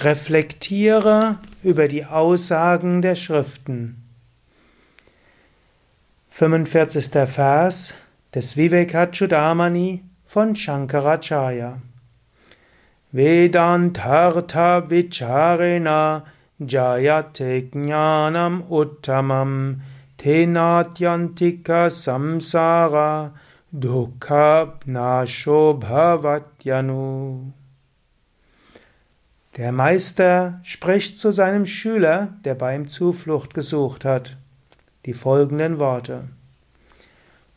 Reflektiere über die Aussagen der Schriften. 45. Vers des Vivekachudamani von Shankaracharya. Vedantartha vicharena jayate jnanam uttamam tenatyantika samsara dukkha nasho bhavatyanu. Der Meister spricht zu seinem Schüler, der bei ihm Zuflucht gesucht hat, die folgenden Worte.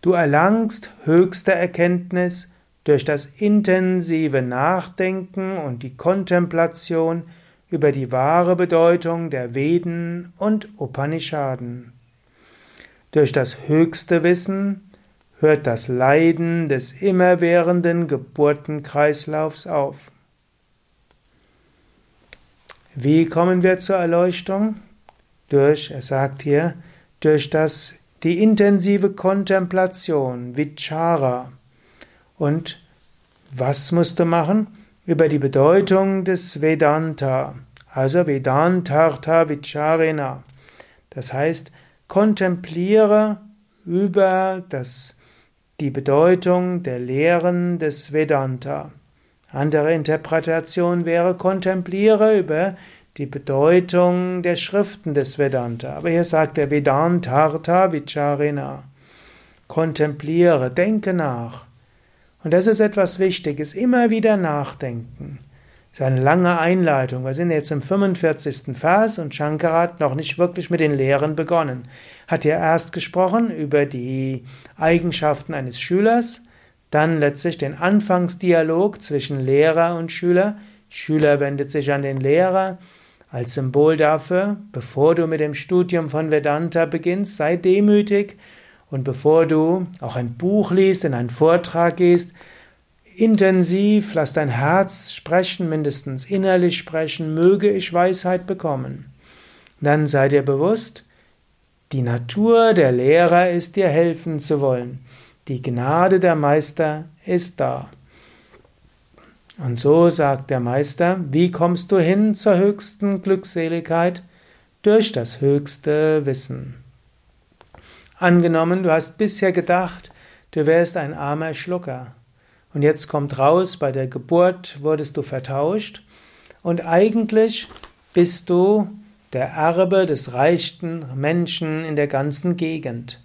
Du erlangst höchste Erkenntnis durch das intensive Nachdenken und die Kontemplation über die wahre Bedeutung der Veden und Upanishaden. Durch das höchste Wissen hört das Leiden des immerwährenden Geburtenkreislaufs auf. Wie kommen wir zur Erleuchtung? Durch, er sagt hier, durch das, die intensive Kontemplation, Vichara. Und was musst du machen? Über die Bedeutung des Vedanta, also Vedantartha Vicharena. Das heißt, kontempliere über das, die Bedeutung der Lehren des Vedanta. Andere Interpretation wäre, kontempliere über die Bedeutung der Schriften des Vedanta. Aber hier sagt der Vedantartha Vicharina. Kontempliere, denke nach. Und das ist etwas Wichtiges, immer wieder nachdenken. Das ist eine lange Einleitung. Wir sind jetzt im 45. Vers und Shankara hat noch nicht wirklich mit den Lehren begonnen. Hat ja erst gesprochen über die Eigenschaften eines Schülers, dann letztlich den Anfangsdialog zwischen Lehrer und Schüler. Schüler wendet sich an den Lehrer als Symbol dafür, bevor du mit dem Studium von Vedanta beginnst, sei demütig und bevor du auch ein Buch liest, in einen Vortrag gehst, intensiv lass dein Herz sprechen, mindestens innerlich sprechen, möge ich Weisheit bekommen. Dann sei dir bewusst, die Natur der Lehrer ist dir helfen zu wollen. Die Gnade der Meister ist da. Und so sagt der Meister, wie kommst du hin zur höchsten Glückseligkeit? Durch das höchste Wissen. Angenommen, du hast bisher gedacht, du wärst ein armer Schlucker. Und jetzt kommt raus, bei der Geburt wurdest du vertauscht. Und eigentlich bist du der Erbe des reichsten Menschen in der ganzen Gegend.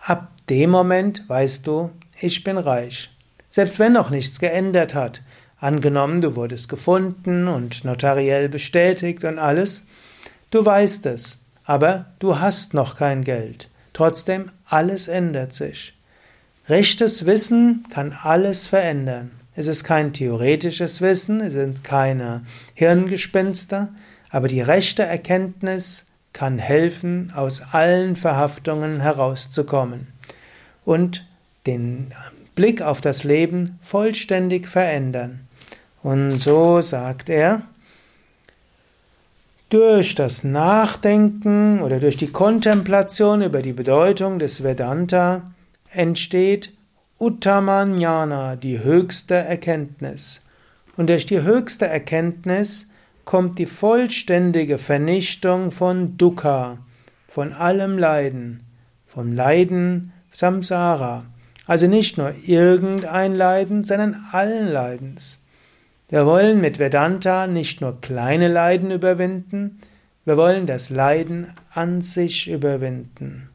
Ab dem Moment weißt du, ich bin reich. Selbst wenn noch nichts geändert hat. Angenommen, du wurdest gefunden und notariell bestätigt und alles. Du weißt es, aber du hast noch kein Geld. Trotzdem, alles ändert sich. Rechtes Wissen kann alles verändern. Es ist kein theoretisches Wissen, es sind keine Hirngespinster, aber die rechte Erkenntnis kann helfen, aus allen Verhaftungen herauszukommen und den Blick auf das Leben vollständig verändern. Und so sagt er, durch das Nachdenken oder durch die Kontemplation über die Bedeutung des Vedanta entsteht Uttamanyana, die höchste Erkenntnis. Und durch die höchste Erkenntnis kommt die vollständige Vernichtung von Dukkha, von allem Leiden, vom Leiden Samsara. Also nicht nur irgendein Leiden, sondern allen Leidens. Wir wollen mit Vedanta nicht nur kleine Leiden überwinden, wir wollen das Leiden an sich überwinden.